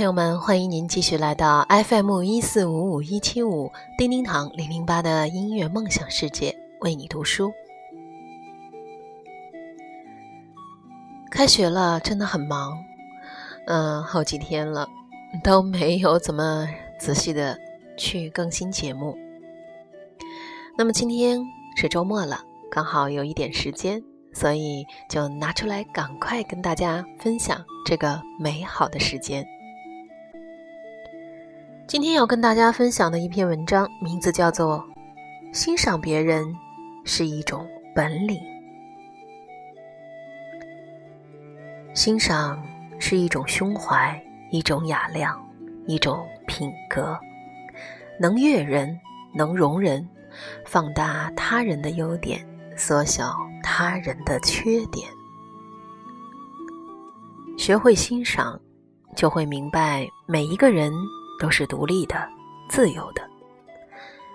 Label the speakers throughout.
Speaker 1: 朋友们，欢迎您继续来到 FM 一四五五一七五叮叮堂零零八的音乐梦想世界，为你读书。开学了，真的很忙，嗯，好几天了都没有怎么仔细的去更新节目。那么今天是周末了，刚好有一点时间。所以就拿出来，赶快跟大家分享这个美好的时间。今天要跟大家分享的一篇文章，名字叫做《欣赏别人是一种本领》。欣赏是一种胸怀，一种雅量，一种品格，能悦人，能容人，放大他人的优点，缩小。他人的缺点，学会欣赏，就会明白每一个人都是独立的、自由的，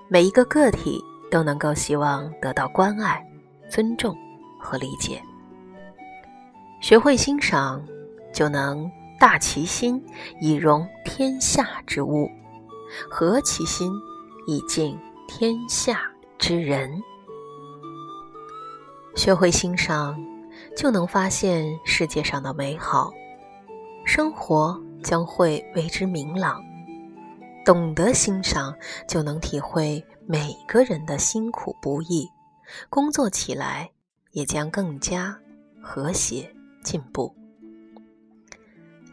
Speaker 1: 每一个个体都能够希望得到关爱、尊重和理解。学会欣赏，就能大其心以容天下之物，和其心以敬天下之人。学会欣赏，就能发现世界上的美好，生活将会为之明朗。懂得欣赏，就能体会每个人的辛苦不易，工作起来也将更加和谐进步。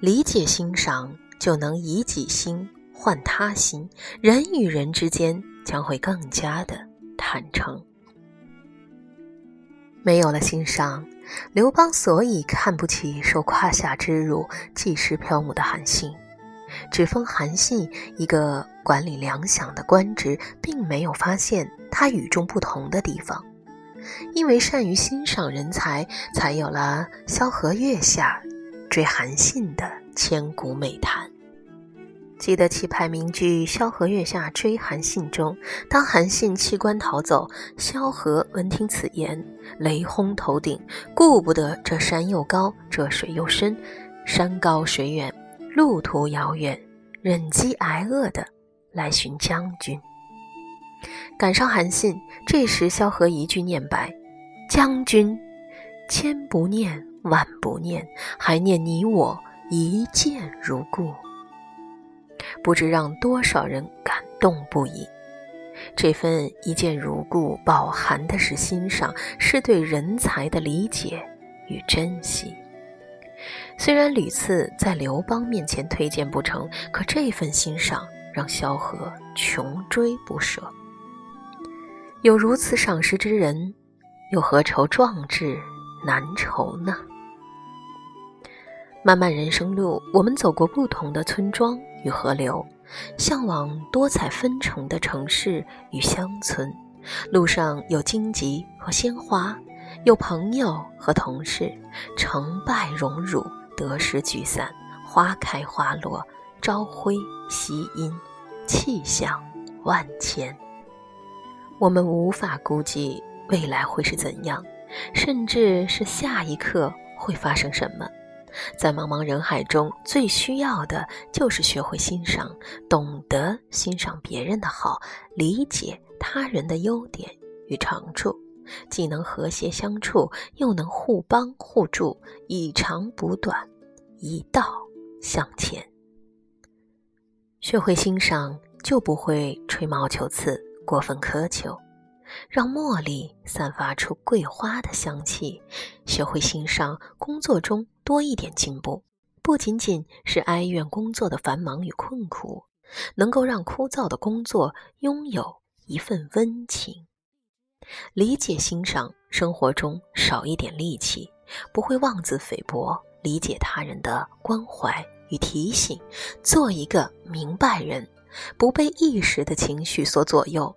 Speaker 1: 理解欣赏，就能以己心换他心，人与人之间将会更加的坦诚。没有了欣赏，刘邦所以看不起受胯下之辱、济世飘母的韩信，只封韩信一个管理粮饷的官职，并没有发现他与众不同的地方。因为善于欣赏人才，才有了萧何月下追韩信的千古美谈。记得棋牌名句“萧何月下追韩信”中，当韩信弃官逃走，萧何闻听此言，雷轰头顶，顾不得这山又高，这水又深，山高水远，路途遥远，忍饥挨饿的来寻将军。赶上韩信，这时萧何一句念白：“将军，千不念，万不念，还念你我一见如故。”不知让多少人感动不已。这份一见如故，饱含的是欣赏，是对人才的理解与珍惜。虽然屡次在刘邦面前推荐不成，可这份欣赏让萧何穷追不舍。有如此赏识之人，又何愁壮志难酬呢？漫漫人生路，我们走过不同的村庄与河流，向往多彩纷呈的城市与乡村。路上有荆棘和鲜花，有朋友和同事，成败荣辱，得失聚散，花开花落，朝晖夕阴，气象万千。我们无法估计未来会是怎样，甚至是下一刻会发生什么。在茫茫人海中，最需要的就是学会欣赏，懂得欣赏别人的好，理解他人的优点与长处，既能和谐相处，又能互帮互助，以长补短，一道向前。学会欣赏，就不会吹毛求疵，过分苛求。让茉莉散发出桂花的香气，学会欣赏工作中多一点进步，不仅仅是哀怨工作的繁忙与困苦，能够让枯燥的工作拥有一份温情。理解欣赏，生活中少一点戾气，不会妄自菲薄，理解他人的关怀与提醒，做一个明白人，不被一时的情绪所左右。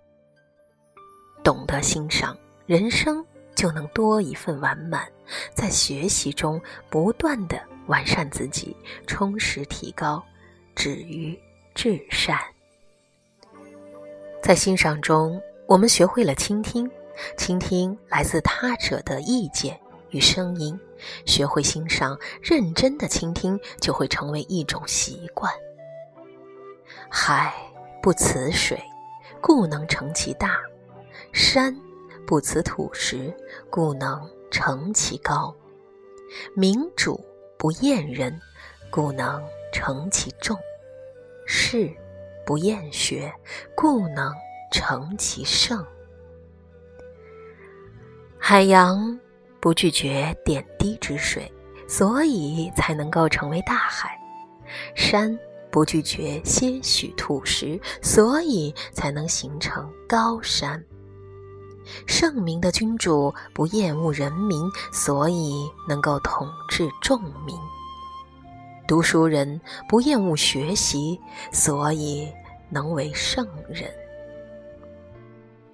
Speaker 1: 懂得欣赏，人生就能多一份完满。在学习中不断的完善自己，充实提高，止于至善。在欣赏中，我们学会了倾听，倾听来自他者的意见与声音，学会欣赏，认真的倾听，就会成为一种习惯。海不辞水，故能成其大；山不辞土石，故能成其高；民主不厌人，故能成其众；士不厌学，故能成其圣。海洋不拒绝点滴之水，所以才能够成为大海；山不拒绝些许土石，所以才能形成高山。圣明的君主不厌恶人民，所以能够统治众民。读书人不厌恶学习，所以能为圣人。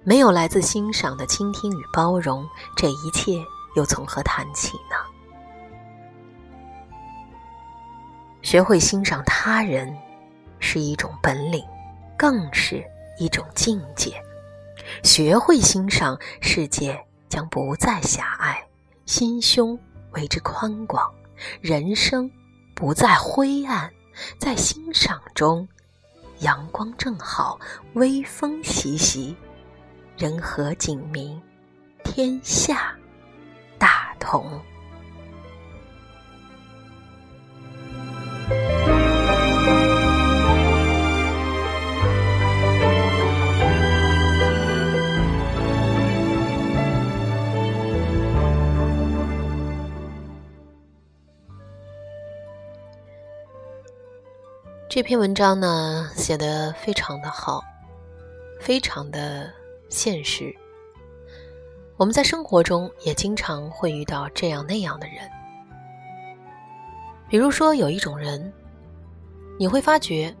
Speaker 1: 没有来自欣赏的倾听与包容，这一切又从何谈起呢？学会欣赏他人，是一种本领，更是一种境界。学会欣赏，世界将不再狭隘，心胸为之宽广，人生不再灰暗，在欣赏中，阳光正好，微风习习。人和景明，天下大同。这篇文章呢，写的非常的好，非常的。现实，我们在生活中也经常会遇到这样那样的人。比如说，有一种人，你会发觉，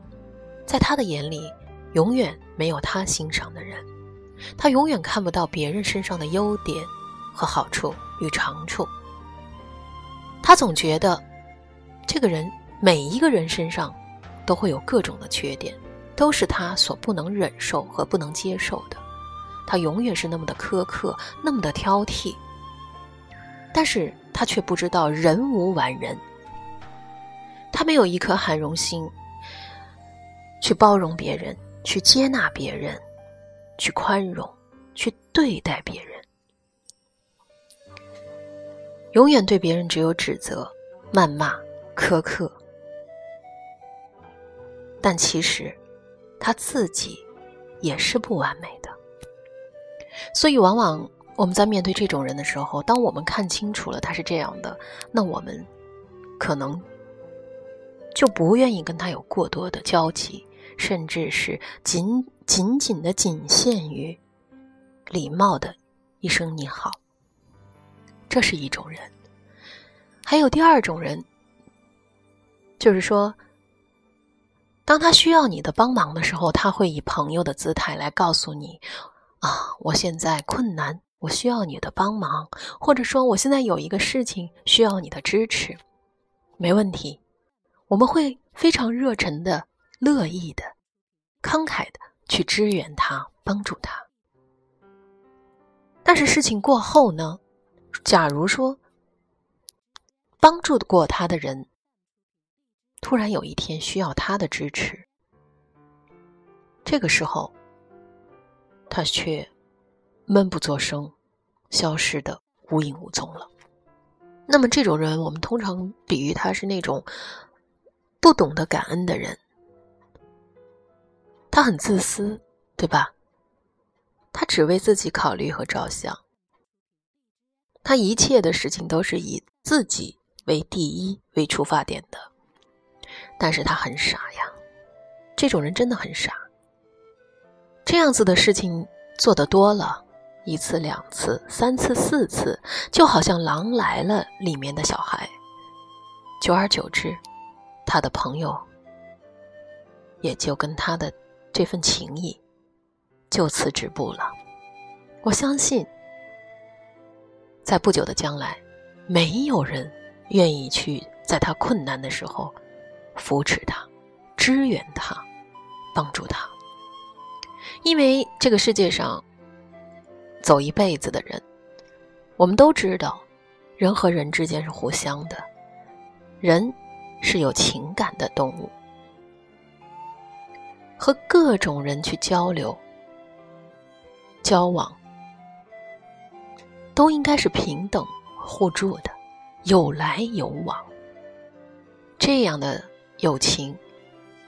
Speaker 1: 在他的眼里，永远没有他欣赏的人，他永远看不到别人身上的优点和好处与长处。他总觉得，这个人每一个人身上都会有各种的缺点，都是他所不能忍受和不能接受的。他永远是那么的苛刻，那么的挑剔，但是他却不知道人无完人，他没有一颗含容心，去包容别人，去接纳别人，去宽容，去对待别人，永远对别人只有指责、谩骂、苛刻，但其实他自己也是不完美的。所以，往往我们在面对这种人的时候，当我们看清楚了他是这样的，那我们可能就不愿意跟他有过多的交集，甚至是仅仅仅的仅限于礼貌的一声“你好”。这是一种人。还有第二种人，就是说，当他需要你的帮忙的时候，他会以朋友的姿态来告诉你。啊，我现在困难，我需要你的帮忙，或者说我现在有一个事情需要你的支持，没问题，我们会非常热忱的、乐意的、慷慨的去支援他、帮助他。但是事情过后呢？假如说帮助过他的人突然有一天需要他的支持，这个时候。他却闷不作声，消失的无影无踪了。那么这种人，我们通常比喻他是那种不懂得感恩的人。他很自私，对吧？他只为自己考虑和着想，他一切的事情都是以自己为第一为出发点的。但是他很傻呀，这种人真的很傻。这样子的事情做得多了，一次、两次、三次、四次，就好像《狼来了》里面的小孩。久而久之，他的朋友也就跟他的这份情谊就此止步了。我相信，在不久的将来，没有人愿意去在他困难的时候扶持他、支援他、帮助他。因为这个世界上，走一辈子的人，我们都知道，人和人之间是互相的，人是有情感的动物，和各种人去交流、交往，都应该是平等互助的，有来有往，这样的友情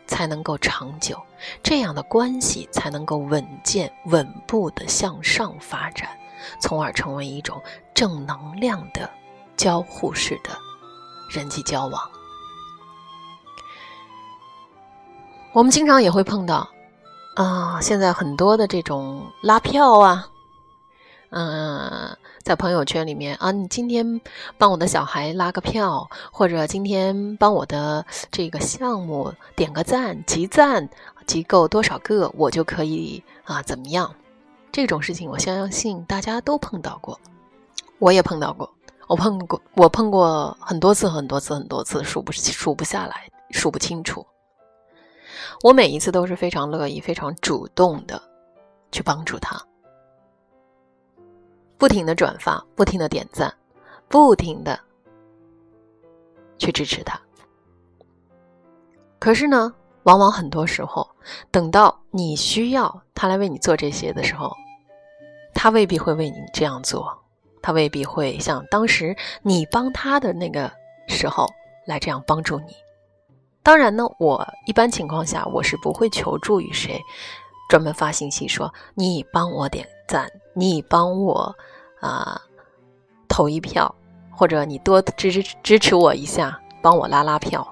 Speaker 1: 才能够长久，这样的关系才能够稳健、稳步的向上发展，从而成为一种正能量的。交互式的人际交往，我们经常也会碰到啊。现在很多的这种拉票啊，嗯，在朋友圈里面啊，你今天帮我的小孩拉个票，或者今天帮我的这个项目点个赞，集赞集够多少个，我就可以啊怎么样？这种事情，我相信大家都碰到过，我也碰到过。我碰过，我碰过很多次，很多次，很多次，数不数不下来，数不清楚。我每一次都是非常乐意、非常主动的去帮助他，不停的转发，不停的点赞，不停的去支持他。可是呢，往往很多时候，等到你需要他来为你做这些的时候，他未必会为你这样做。他未必会像当时你帮他的那个时候来这样帮助你。当然呢，我一般情况下我是不会求助于谁，专门发信息说你帮我点赞，你帮我啊投一票，或者你多支支支持我一下，帮我拉拉票。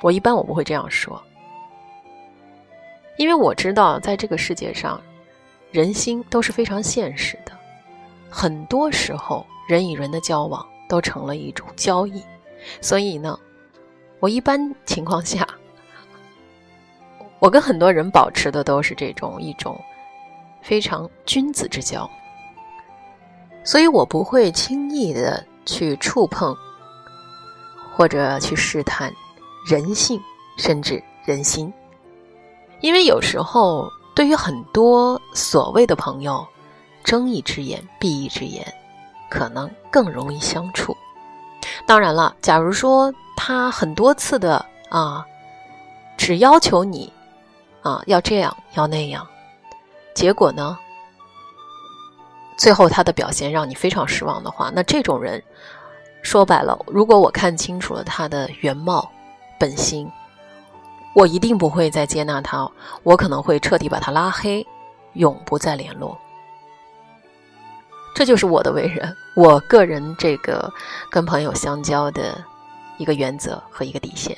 Speaker 1: 我一般我不会这样说，因为我知道在这个世界上，人心都是非常现实的。很多时候，人与人的交往都成了一种交易，所以呢，我一般情况下，我跟很多人保持的都是这种一种非常君子之交，所以我不会轻易的去触碰或者去试探人性，甚至人心，因为有时候对于很多所谓的朋友。睁一只眼闭一只眼，可能更容易相处。当然了，假如说他很多次的啊，只要求你啊要这样要那样，结果呢，最后他的表现让你非常失望的话，那这种人说白了，如果我看清楚了他的原貌本心，我一定不会再接纳他，我可能会彻底把他拉黑，永不再联络。这就是我的为人，我个人这个跟朋友相交的一个原则和一个底线，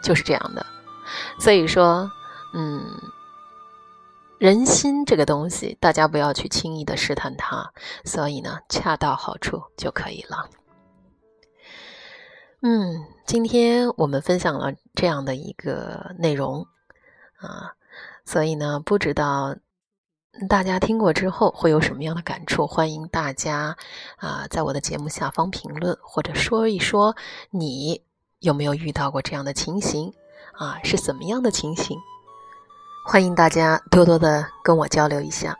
Speaker 1: 就是这样的。所以说，嗯，人心这个东西，大家不要去轻易的试探它，所以呢，恰到好处就可以了。嗯，今天我们分享了这样的一个内容啊，所以呢，不知道。大家听过之后会有什么样的感触？欢迎大家啊，在我的节目下方评论，或者说一说你有没有遇到过这样的情形啊？是怎么样的情形？欢迎大家多多的跟我交流一下。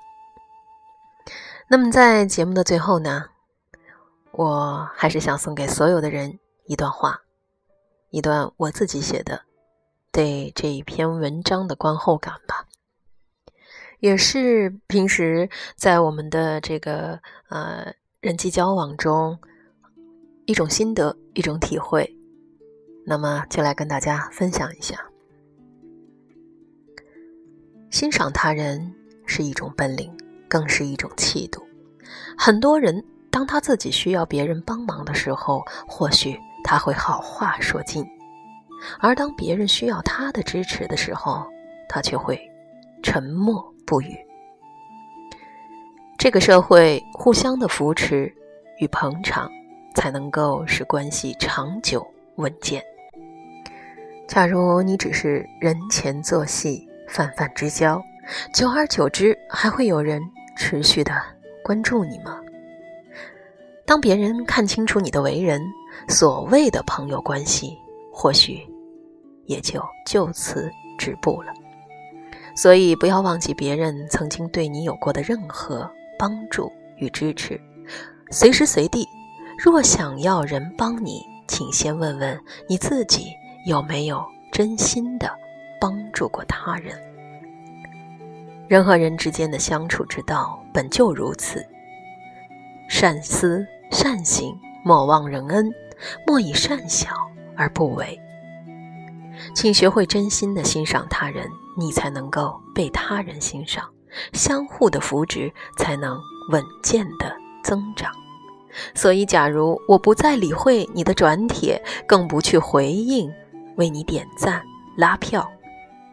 Speaker 1: 那么在节目的最后呢，我还是想送给所有的人一段话，一段我自己写的对这一篇文章的观后感吧。也是平时在我们的这个呃人际交往中一种心得，一种体会，那么就来跟大家分享一下。欣赏他人是一种本领，更是一种气度。很多人当他自己需要别人帮忙的时候，或许他会好话说尽；而当别人需要他的支持的时候，他却会沉默。不语。这个社会互相的扶持与捧场，才能够使关系长久稳健。假如你只是人前做戏、泛泛之交，久而久之，还会有人持续的关注你吗？当别人看清楚你的为人，所谓的朋友关系，或许也就就此止步了。所以，不要忘记别人曾经对你有过的任何帮助与支持。随时随地，若想要人帮你，请先问问你自己有没有真心的帮助过他人。人和人之间的相处之道本就如此，善思善行，莫忘人恩，莫以善小而不为。请学会真心的欣赏他人，你才能够被他人欣赏，相互的扶持才能稳健的增长。所以，假如我不再理会你的转帖，更不去回应，为你点赞拉票。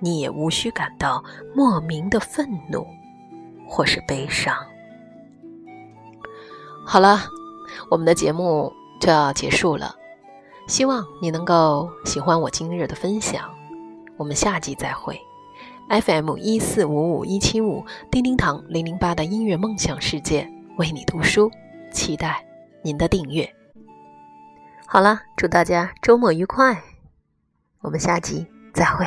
Speaker 1: 你也无需感到莫名的愤怒，或是悲伤。好了，我们的节目就要结束了，希望你能够喜欢我今日的分享。我们下集再会。FM 一四五五一七五，叮叮堂零零八的音乐梦想世界，为你读书，期待您的订阅。好了，祝大家周末愉快，我们下集再会。